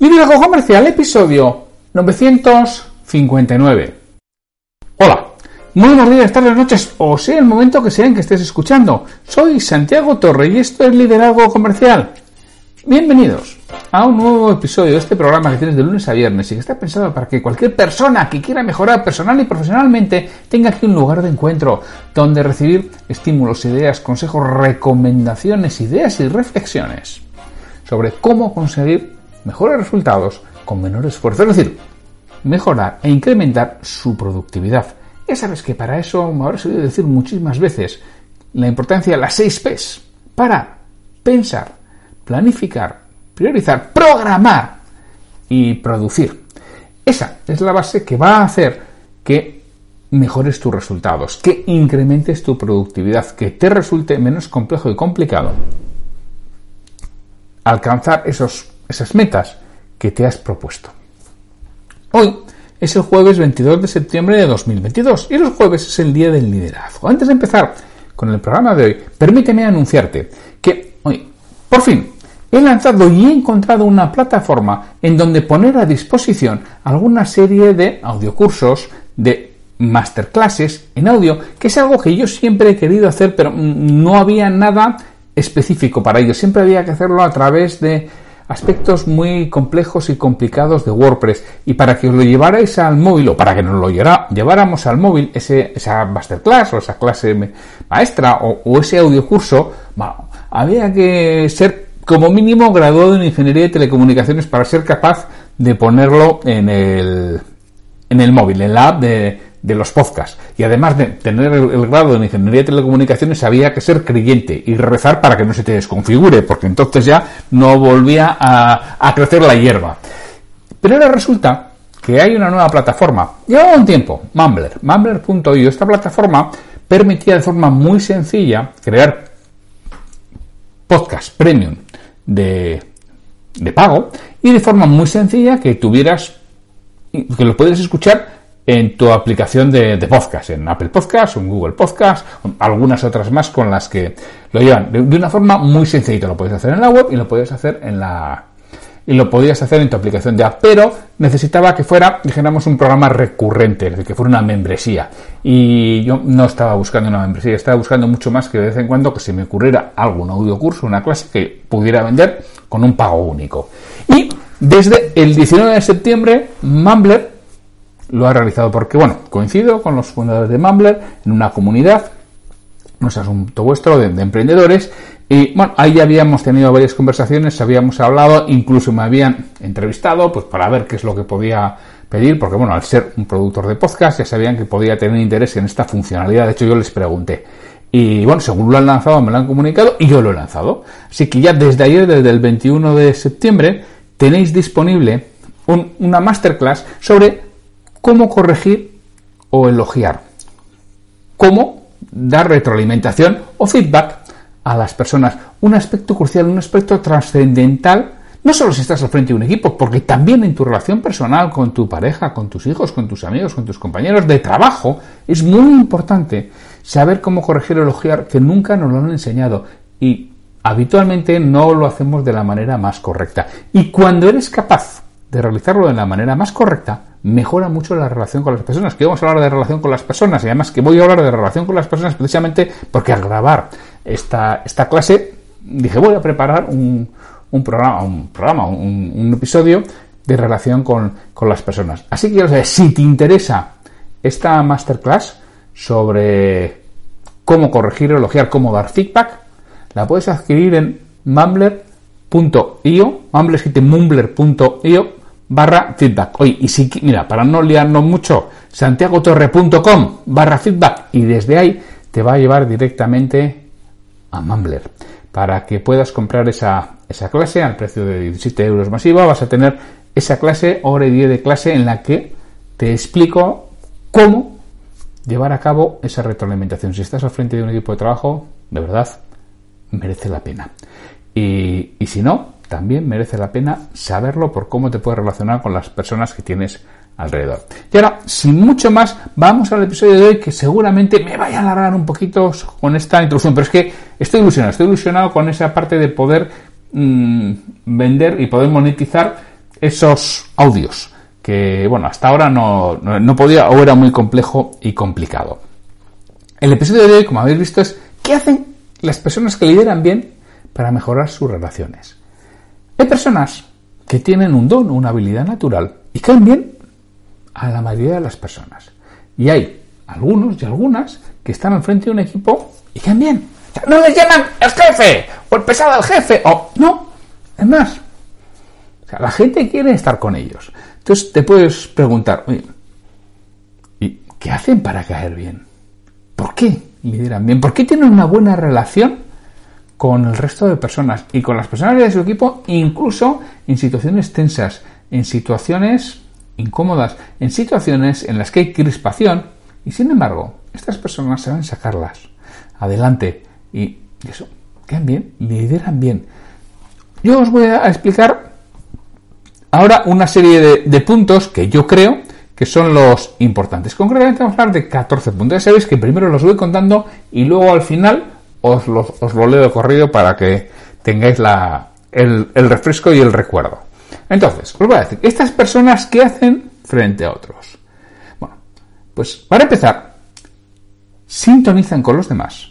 Liderazgo Comercial, episodio 959. Hola, muy buenos días, tardes, noches, o sea el momento que sea en que estés escuchando. Soy Santiago Torre y esto es Liderazgo Comercial. Bienvenidos a un nuevo episodio de este programa que tienes de lunes a viernes y que está pensado para que cualquier persona que quiera mejorar personal y profesionalmente tenga aquí un lugar de encuentro donde recibir estímulos, ideas, consejos, recomendaciones, ideas y reflexiones sobre cómo conseguir mejores resultados con menor esfuerzo. Es decir, mejorar e incrementar su productividad. Ya sabes que para eso me habrás oído decir muchísimas veces la importancia de las seis P's. Para pensar, planificar, priorizar, programar y producir. Esa es la base que va a hacer que mejores tus resultados, que incrementes tu productividad, que te resulte menos complejo y complicado alcanzar esos esas metas que te has propuesto. Hoy es el jueves 22 de septiembre de 2022 y los jueves es el día del liderazgo. Antes de empezar con el programa de hoy, permíteme anunciarte que hoy, por fin, he lanzado y he encontrado una plataforma en donde poner a disposición alguna serie de audiocursos, de masterclasses en audio, que es algo que yo siempre he querido hacer, pero no había nada específico para ello. Siempre había que hacerlo a través de aspectos muy complejos y complicados de WordPress. Y para que os lo llevarais al móvil o para que nos lo lleváramos al móvil ese, esa masterclass o esa clase maestra o, ese audiocurso, había que ser como mínimo graduado en ingeniería de telecomunicaciones para ser capaz de ponerlo en el, en el móvil, en la app de, de los podcasts. Y además de tener el, grado de ingeniería de telecomunicaciones, había que ser creyente y rezar para que no se te desconfigure, porque entonces ya no volvía a, crecer la hierba. Pero ahora resulta que hay una nueva plataforma. Llevaba un tiempo, Mumbler, mumbler.io. Esta plataforma permitía de forma muy sencilla crear podcast premium de, de pago y de forma muy sencilla que tuvieras que lo pudieras escuchar en tu aplicación de, podcast, en Apple Podcast, en Google Podcast, algunas otras más con las que lo llevan de, una forma muy sencillita. Lo puedes hacer en la web y lo puedes hacer en la y lo podías hacer en tu aplicación de app, pero necesitaba que fuera, dijéramos, un programa recurrente, es decir, que fuera una membresía. Y yo no estaba buscando una membresía, estaba buscando mucho más que de vez en cuando que se me ocurriera algún audio curso, una clase que pudiera vender con un pago único. Y desde el 19 de septiembre, Mumbler lo ha realizado porque, bueno, coincido con los fundadores de Mumbler en una comunidad, no es asunto vuestro, de, emprendedores, y bueno, ahí ya habíamos tenido varias conversaciones, habíamos hablado, incluso me habían entrevistado, pues para ver qué es lo que podía pedir, porque bueno, al ser un productor de podcast ya sabían que podía tener interés en esta funcionalidad, de hecho yo les pregunté. Y bueno, según lo han lanzado, me lo han comunicado y yo lo he lanzado. Así que ya desde ayer, desde el 21 de septiembre, tenéis disponible una masterclass sobre cómo corregir o elogiar, cómo dar retroalimentación o feedback a las personas. Un aspecto crucial, un aspecto trascendental, no solo si estás al frente de un equipo, porque también en tu relación personal con tu pareja, con tus hijos, con tus amigos, con tus compañeros de trabajo, es muy importante saber cómo corregir o elogiar, que nunca nos lo han enseñado y habitualmente no lo hacemos de la manera más correcta. Y cuando eres capaz de realizarlo de la manera más correcta, mejora mucho la relación con las personas. Que vamos a hablar de relación con las personas y además que voy a hablar de relación con las personas precisamente porque al grabar esta, esta clase dije voy a preparar un, un programa, un, programa un, episodio de relación con, con, las personas. Así que saber si te interesa esta masterclass sobre cómo corregir, elogiar, cómo dar feedback, la puedes adquirir en mumbler.io, mumbler.io barra feedback. Oye, y si, mira, para no liarnos mucho, santiagotorre.com barra feedback y desde ahí te va a llevar directamente a Mumbler para que puedas comprar esa, esa clase al precio de 17 euros masiva. Vas a tener esa clase, hora y día de clase en la que te explico cómo llevar a cabo esa retroalimentación. Si estás al frente de un equipo de trabajo, de verdad, merece la pena. Y, y si no, también merece la pena saberlo por cómo te puedes relacionar con las personas que tienes alrededor. Y ahora, sin mucho más, vamos al episodio de hoy que seguramente me vaya a alargar un poquito con esta introducción, pero es que estoy ilusionado, estoy ilusionado con esa parte de poder mm, vender y poder monetizar esos audios que, bueno, hasta ahora no, no, podía o era muy complejo y complicado. El episodio de hoy, como habéis visto, es ¿qué hacen las personas que lideran bien para mejorar sus relaciones? Hay personas que tienen un don, una habilidad natural y caen bien a la mayoría de las personas. Y hay algunos y algunas que están al frente de un equipo y caen bien. no les llaman el jefe o el pesado del jefe o no, es más. la gente quiere estar con ellos. Entonces te puedes preguntar, ¿y qué hacen para caer bien? ¿Por qué lideran bien? ¿Por qué tienen una buena relación con el resto de personas y con las personas de su equipo, incluso en situaciones tensas, en situaciones incómodas, en situaciones en las que hay crispación? Y sin embargo, estas personas saben sacarlas adelante y eso, caen bien, lideran bien. Yo os voy a explicar Ahora una serie de, puntos que yo creo que son los importantes. Concretamente vamos a hablar de 14 puntos. Ya sabéis que primero los voy contando y luego al final os, lo leo de corrido para que tengáis el, el, refresco y el recuerdo. Entonces, os voy a decir, estas personas ¿qué hacen frente a otros. Bueno, pues para empezar, sintonizan con los demás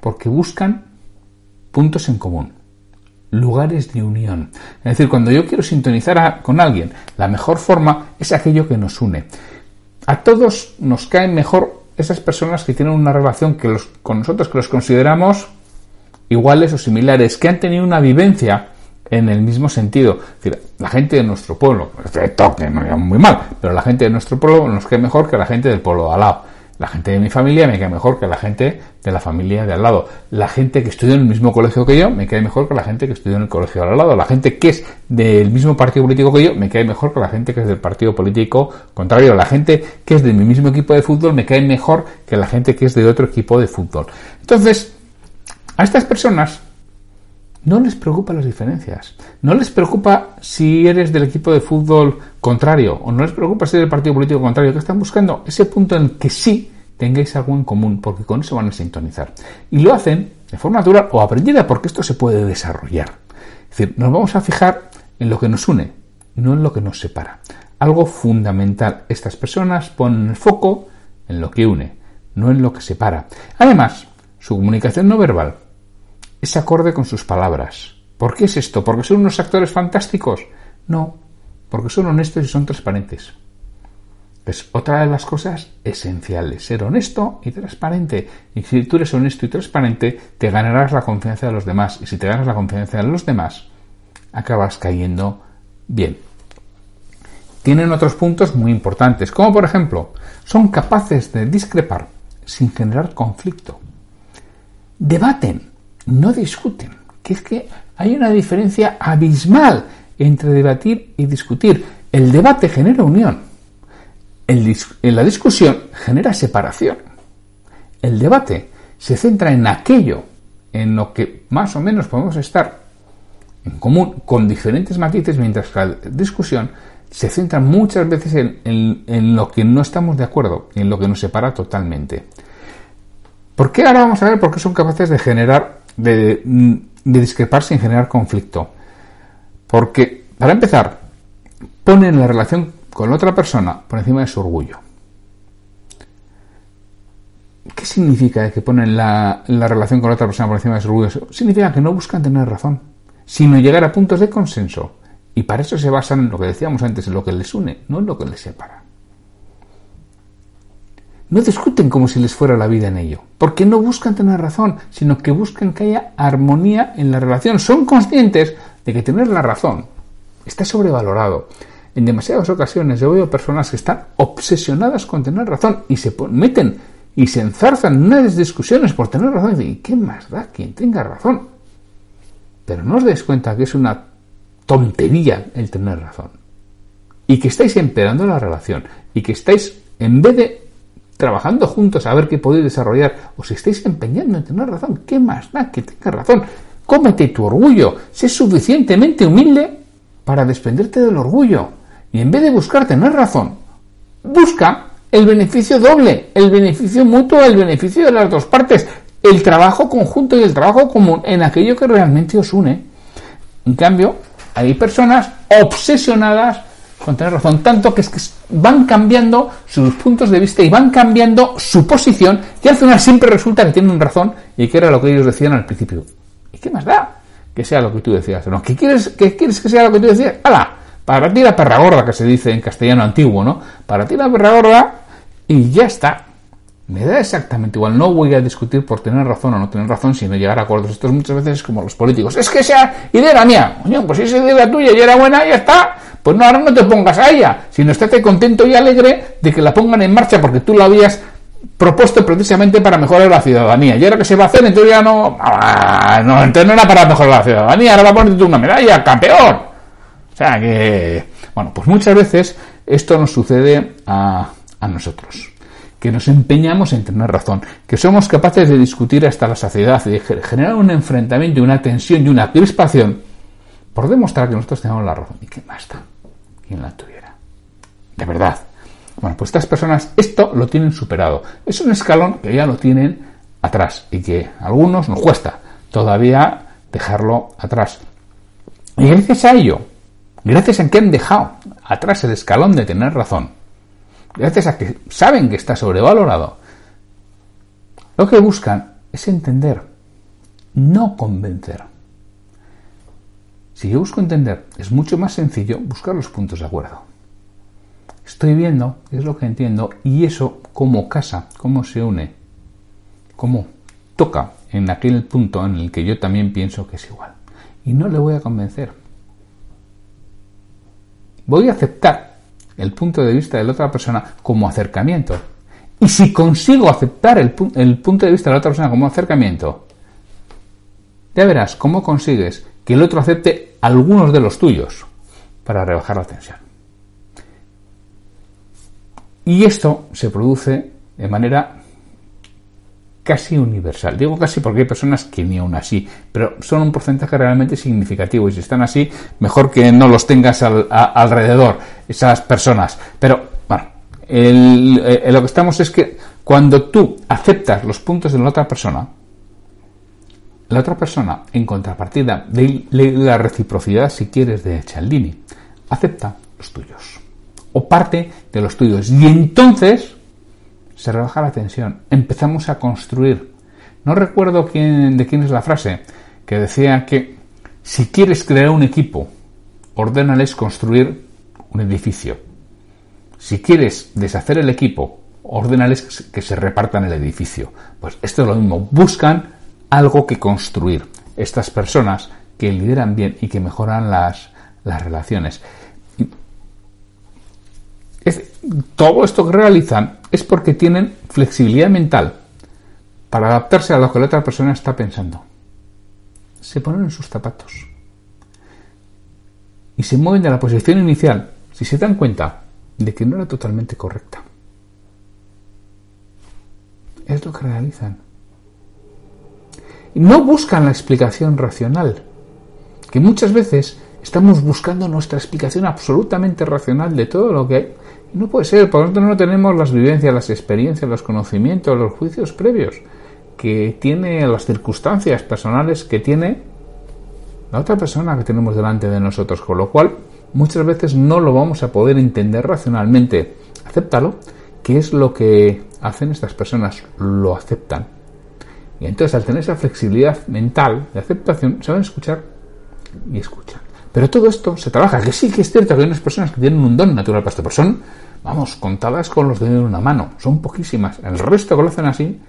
porque buscan puntos en común lugares de unión. Es decir, cuando yo quiero sintonizar con alguien, la mejor forma es aquello que nos une. A todos nos caen mejor esas personas que tienen una relación que los, con nosotros que los consideramos iguales o similares, que han tenido una vivencia en el mismo sentido. Es decir, la gente de nuestro pueblo, toque, no muy mal, pero la gente de nuestro pueblo nos cae mejor que la gente del pueblo de al lado. La gente de mi familia me cae mejor que la gente de la familia de al lado. La gente que estudia en el mismo colegio que yo me cae mejor que la gente que estudia en el colegio de al lado. La gente que es del mismo partido político que yo me cae mejor que la gente que es del partido político contrario. La gente que es de mi mismo equipo de fútbol me cae mejor que la gente que es de otro equipo de fútbol. Entonces, a estas personas no les preocupa las diferencias. No les preocupa si eres del equipo de fútbol contrario o no les preocupa si eres del partido político contrario. Que están buscando ese punto en que sí tengáis algo en común, porque con eso van a sintonizar. Y lo hacen de forma natural o aprendida, porque esto se puede desarrollar. Es decir, nos vamos a fijar en lo que nos une, no en lo que nos separa. Algo fundamental. Estas personas ponen el foco en lo que une, no en lo que separa. Además, su comunicación no verbal es acorde con sus palabras. ¿Por qué es esto? ¿Porque son unos actores fantásticos? No, porque son honestos y son transparentes. Es otra de las cosas esenciales, ser honesto y transparente. Y si tú eres honesto y transparente, te ganarás la confianza de los demás. Y si te ganas la confianza de los demás, acabas cayendo bien. Tienen otros puntos muy importantes, como por ejemplo, son capaces de discrepar sin generar conflicto. Debaten no discuten, que es que hay una diferencia abismal entre debatir y discutir. El debate genera unión, en la discusión genera separación. El debate se centra en aquello en lo que más o menos podemos estar en común con diferentes matices, mientras que la discusión se centra muchas veces en, en, lo que no estamos de acuerdo en lo que nos separa totalmente. ¿Por qué ahora vamos a ver por qué son capaces de generar de, discrepar sin generar conflicto. Porque, para empezar, ponen la relación con otra persona por encima de su orgullo. ¿Qué significa que ponen la, la, relación con otra persona por encima de su orgullo? Significa que no buscan tener razón, sino llegar a puntos de consenso. Y para eso se basan en lo que decíamos antes, en lo que les une, no en lo que les separa. No discuten como si les fuera la vida en ello, porque no buscan tener razón, sino que buscan que haya armonía en la relación. Son conscientes de que tener la razón está sobrevalorado. En demasiadas ocasiones yo veo personas que están obsesionadas con tener razón y se meten y se enzarzan en unas discusiones por tener razón. Y ¿qué más da quien tenga razón? Pero no os dais cuenta que es una tontería el tener razón. Y que estáis empeorando la relación. Y que estáis, en vez de trabajando juntos a ver qué podéis desarrollar, os estáis empeñando en tener razón, ¿qué más da que tengas razón? Cómete tu orgullo, sé suficientemente humilde para desprenderte del orgullo. Y en vez de buscar tener razón, busca el beneficio doble, el beneficio mutuo, el beneficio de las dos partes, el trabajo conjunto y el trabajo común en aquello que realmente os une. En cambio, hay personas obsesionadas con tener razón, tanto que es que van cambiando sus puntos de vista y van cambiando su posición y al final siempre resulta que tienen razón y que era lo que ellos decían al principio. ¿Y qué más da? Que sea lo que tú decías. No, ¿qué quieres, qué quieres que sea lo que tú decías? ¡Hala! Para ti la perra gorda, que se dice en castellano antiguo, ¿no? Para ti la perra gorda y ya está. Me da exactamente igual. No voy a discutir por tener razón o no tener razón, sino llegar a acuerdos. Esto es muchas veces como los políticos. Es que esa idea mía. pues si esa idea tuya y era buena, ya está. Pues no, ahora no te pongas a ella, sino estate contento y alegre de que la pongan en marcha porque tú la habías propuesto precisamente para mejorar la ciudadanía. Y ahora que se va a hacer, entonces ya no. Ah, no, no era para mejorar la ciudadanía, ahora va a ponerte una medalla, campeón. O sea que. Bueno, pues muchas veces esto nos sucede a, nosotros. Que nos empeñamos en tener razón, que somos capaces de discutir hasta la saciedad y de generar un enfrentamiento una tensión y una crispación por demostrar que nosotros tenemos la razón. ¿Y qué más? Quien la tuviera. De verdad. Bueno, pues estas personas esto lo tienen superado. Es un escalón que ya lo tienen atrás y que a algunos nos cuesta todavía dejarlo atrás. Y gracias a ello, gracias a que han dejado atrás el escalón de tener razón, gracias a que saben que está sobrevalorado, lo que buscan es entender, no convencer. Si yo busco entender, es mucho más sencillo buscar los puntos de acuerdo. Estoy viendo es lo que entiendo y eso cómo casa, cómo se une, cómo toca en aquel punto en el que yo también pienso que es igual. Y no le voy a convencer. Voy a aceptar el punto de vista de la otra persona como acercamiento. Y si consigo aceptar el, el punto de vista de la otra persona como acercamiento, ya verás cómo consigues que el otro acepte algunos de los tuyos para rebajar la tensión. Y esto se produce de manera casi universal. Digo casi porque hay personas que ni aún así, pero son un porcentaje realmente significativo y si están así, mejor que no los tengas alrededor, esas personas. Pero, bueno, lo que estamos es que cuando tú aceptas los puntos de la otra persona, la otra persona, en contrapartida de la reciprocidad, si quieres, de Cialdini, acepta los tuyos o parte de los tuyos. Y entonces se rebaja la tensión. Empezamos a construir. No recuerdo quién, de quién es la frase que decía que si quieres crear un equipo, ordénales construir un edificio. Si quieres deshacer el equipo, ordénales que se repartan el edificio. Pues esto es lo mismo. Buscan algo que construir. Estas personas que lideran bien y que mejoran las, las relaciones. todo esto que realizan es porque tienen flexibilidad mental para adaptarse a lo que la otra persona está pensando. Se ponen en sus zapatos y se mueven de la posición inicial si se dan cuenta de que no era totalmente correcta. Es lo que realizan no buscan la explicación racional, que muchas veces estamos buscando nuestra explicación absolutamente racional de todo lo que hay. No puede ser, por lo tanto no tenemos las vivencias, las experiencias, los conocimientos, los juicios previos que tiene las circunstancias personales que tiene la otra persona que tenemos delante de nosotros, con lo cual muchas veces no lo vamos a poder entender racionalmente. Acéptalo, que es lo que hacen estas personas, lo aceptan y entonces al tener esa flexibilidad mental de aceptación, saben escuchar y escuchan. Pero todo esto se trabaja, que sí que es cierto que hay unas personas que tienen un don natural para esto, pero son, vamos, contadas con los dedos de una mano, son poquísimas. El resto que lo hacen así,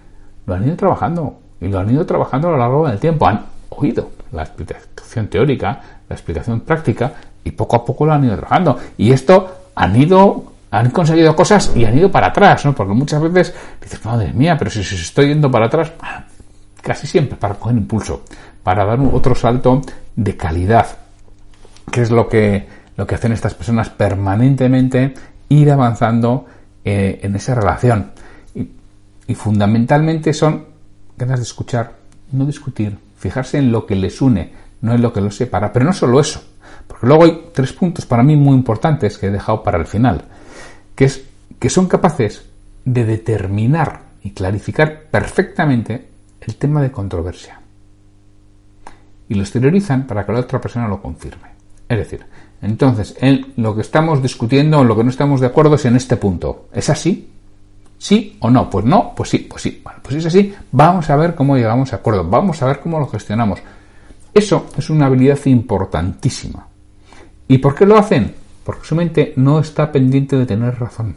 lo han ido trabajando, y lo han ido trabajando a lo largo del tiempo. Han oído la explicación teórica, la explicación práctica, y poco a poco lo han ido trabajando. Y esto han ido han conseguido cosas y han ido para atrás, ¿no? Porque muchas veces dices, madre mía, pero si se estoy yendo para atrás, casi siempre para coger impulso, para dar otro salto de calidad, que es lo que, lo que hacen estas personas permanentemente, ir avanzando eh, en esa relación. Y, fundamentalmente son ganas de escuchar, no discutir, fijarse en lo que les une, no en lo que los separa. Pero no solo eso, porque luego hay tres puntos para mí muy importantes que he dejado para el final, que es que son capaces de determinar y clarificar perfectamente el tema de controversia. Y lo exteriorizan para que la otra persona lo confirme. Es decir, Entonces, en lo que estamos discutiendo o lo que no estamos de acuerdo es en este punto. ¿Es así? ¿Sí o no? Pues no, pues sí, pues sí. Bueno, pues si es así, vamos a ver cómo llegamos a acuerdo, vamos a ver cómo lo gestionamos. Eso es una habilidad importantísima. ¿Y por qué lo hacen? Porque su mente no está pendiente de tener razón.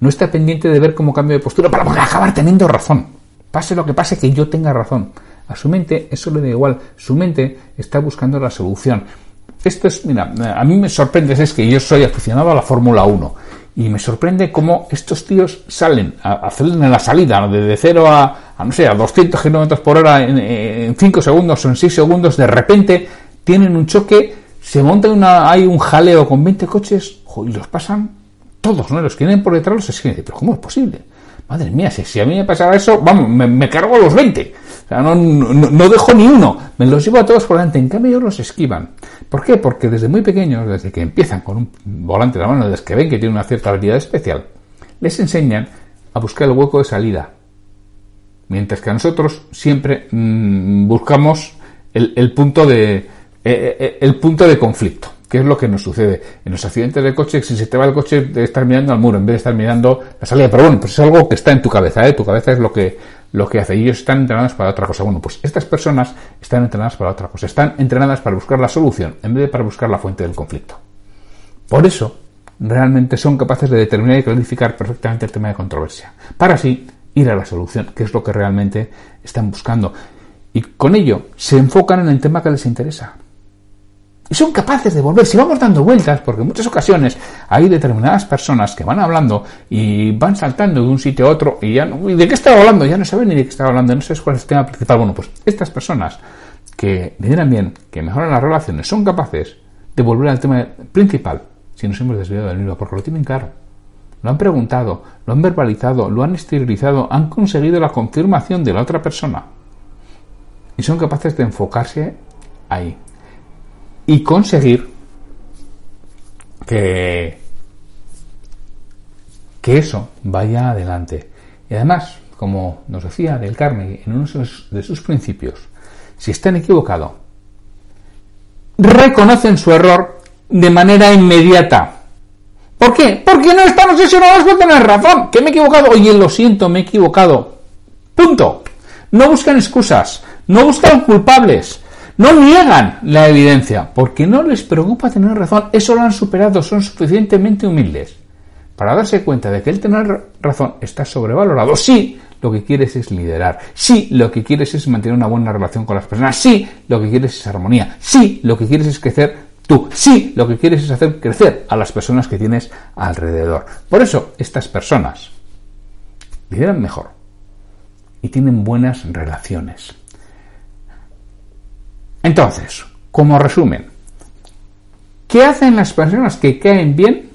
No está pendiente de ver cómo cambio de postura para acabar teniendo razón. Pase lo que pase, que yo tenga razón. A su mente eso le da igual. Su mente está buscando la solución. Esto es, mira, a mí me sorprende, es que yo soy aficionado a la Fórmula 1 y me sorprende cómo estos tíos salen a hacer en la salida de 0 a, no sé, a 200 kilómetros por hora en 5 segundos o en 6 segundos, de repente tienen un choque, se monta una, hay un jaleo con 20 coches y los pasan todos, ¿no? Los que vienen por detrás los escriben. Pero ¿cómo es posible? Madre mía, si, a mí me pasara eso, vamos, me, cargo a los 20. O sea, no, dejo ni uno. Me los llevo a todos por delante. En cambio, ellos los esquivan. ¿Por qué? Porque desde muy pequeños, desde que empiezan con un volante en la mano, desde que ven que tienen una cierta habilidad especial, les enseñan a buscar el hueco de salida. Mientras que nosotros siempre mm, buscamos el, punto de, eh, eh, el punto de conflicto. ¿Qué es lo que nos sucede? En los accidentes de coche, si se te va el coche, de estar mirando al muro en vez de estar mirando la salida. Pero bueno, pues es algo que está en tu cabeza, ¿eh? Tu cabeza es lo que, lo que hace. Y ellos están entrenados para otra cosa. Bueno, pues estas personas están entrenadas para otra cosa. Están entrenadas para buscar la solución en vez de para buscar la fuente del conflicto. Por eso, realmente son capaces de determinar y clarificar perfectamente el tema de controversia. Para así ir a la solución, que es lo que realmente están buscando. Y con ello se enfocan en el tema que les interesa. Y son capaces de volver. Si vamos dando vueltas, porque en muchas ocasiones hay determinadas personas que van hablando y van saltando de un sitio a otro y ya no, ¿y de qué estaba hablando? Ya no saben ni de qué estaba hablando, no sé cuál es el tema principal. Bueno, pues estas personas que lideran bien, que mejoran las relaciones, son capaces de volver al tema principal si nos hemos desviado del libro, porque lo tienen claro. Lo han preguntado, lo han verbalizado, lo han esterilizado, han conseguido la confirmación de la otra persona. Y son capaces de enfocarse ahí y conseguir que, que eso vaya adelante. Y además, como nos decía Del Carnegie en uno de sus principios, si están equivocados, reconocen su error de manera inmediata. ¿Por qué? Porque no están obsesionados con tener razón. Que me he equivocado. Oye, lo siento, me he equivocado. Punto. No buscan excusas. No buscan culpables. No niegan la evidencia, porque no les preocupa tener razón, eso lo han superado, son suficientemente humildes para darse cuenta de que el tener razón está sobrevalorado. Sí, lo que quieres es liderar. Sí, lo que quieres es mantener una buena relación con las personas. Sí, lo que quieres es armonía. Sí, lo que quieres es crecer tú. Sí, lo que quieres es hacer crecer a las personas que tienes alrededor. Por eso, estas personas lideran mejor y tienen buenas relaciones. Entonces, como resumen, ¿qué hacen las personas que caen bien?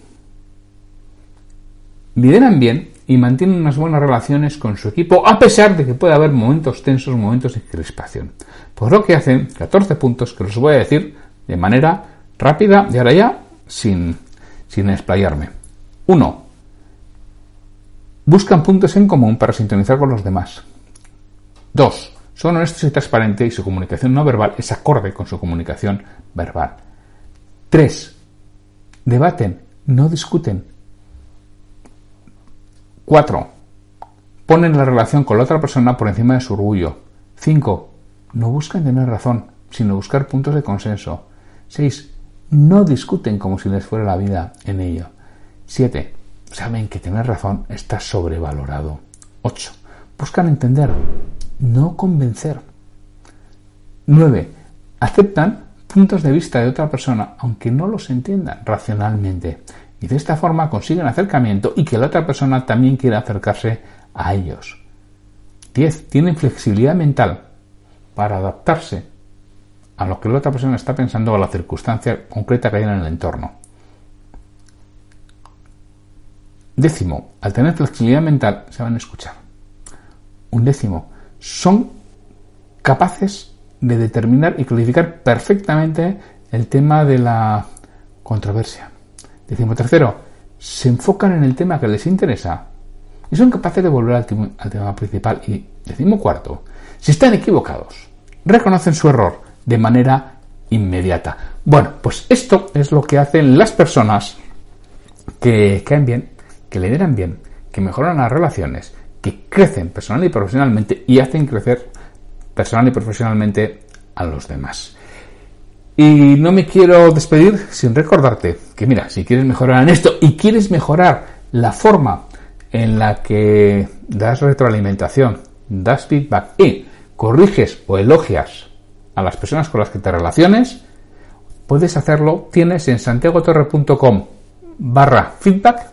Lideran bien y mantienen unas buenas relaciones con su equipo, a pesar de que puede haber momentos tensos, momentos de crispación. Por lo que hacen 14 puntos que los voy a decir de manera rápida y ahora ya sin, sin explayarme. 1. Buscan puntos en común para sintonizar con los demás. 2. Son honestos y transparentes y su comunicación no verbal es acorde con su comunicación verbal. 3. Debaten, no discuten. 4. Ponen la relación con la otra persona por encima de su orgullo. 5. No buscan tener razón, sino buscar puntos de consenso. 6. No discuten como si les fuera la vida en ello. 7. Saben que tener razón está sobrevalorado. 8. Buscan entender, no convencer. 9. Aceptan puntos de vista de otra persona, aunque no los entiendan racionalmente. Y de esta forma consiguen acercamiento y que la otra persona también quiera acercarse a ellos. 10. Tienen flexibilidad mental para adaptarse a lo que la otra persona está pensando o a la circunstancia concreta que hay en el entorno. Décimo, al tener flexibilidad mental, se van a escuchar. Un décimo, son capaces de determinar y clarificar perfectamente el tema de la controversia. Decimos tercero, se enfocan en el tema que les interesa y son capaces de volver al, tema, principal. Y decimos cuarto, si están equivocados, reconocen su error de manera inmediata. Bueno, pues esto es lo que hacen las personas que caen bien, que lideran bien, que mejoran las relaciones, que crecen personal y profesionalmente y hacen crecer personal y profesionalmente a los demás. Y no me quiero despedir sin recordarte que mira, si quieres mejorar en esto y quieres mejorar la forma en la que das retroalimentación, das feedback y corriges o elogias a las personas con las que te relaciones, puedes hacerlo, tienes en santiagotorre.com barra feedback,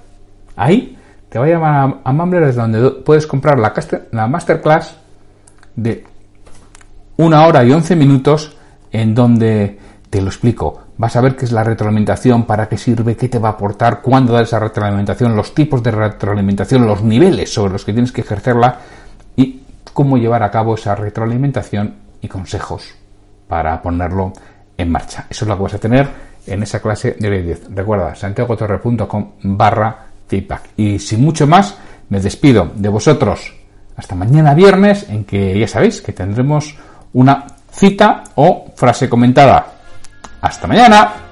ahí te va a llamar a Mumbler desde donde puedes comprar la, la masterclass de una hora y once minutos en donde te lo explico. Vas a ver qué es la retroalimentación, para qué sirve, qué te va a aportar, cuándo dar esa retroalimentación, los tipos de retroalimentación, los niveles sobre los que tienes que ejercerla y cómo llevar a cabo esa retroalimentación y consejos para ponerlo en marcha. Eso es lo que vas a tener en esa clase de hoy 10. Recuerda, santiagotorre.com barra Y sin mucho más, me despido de vosotros hasta mañana viernes, en que ya sabéis que tendremos una cita o frase comentada. Hasta mañana.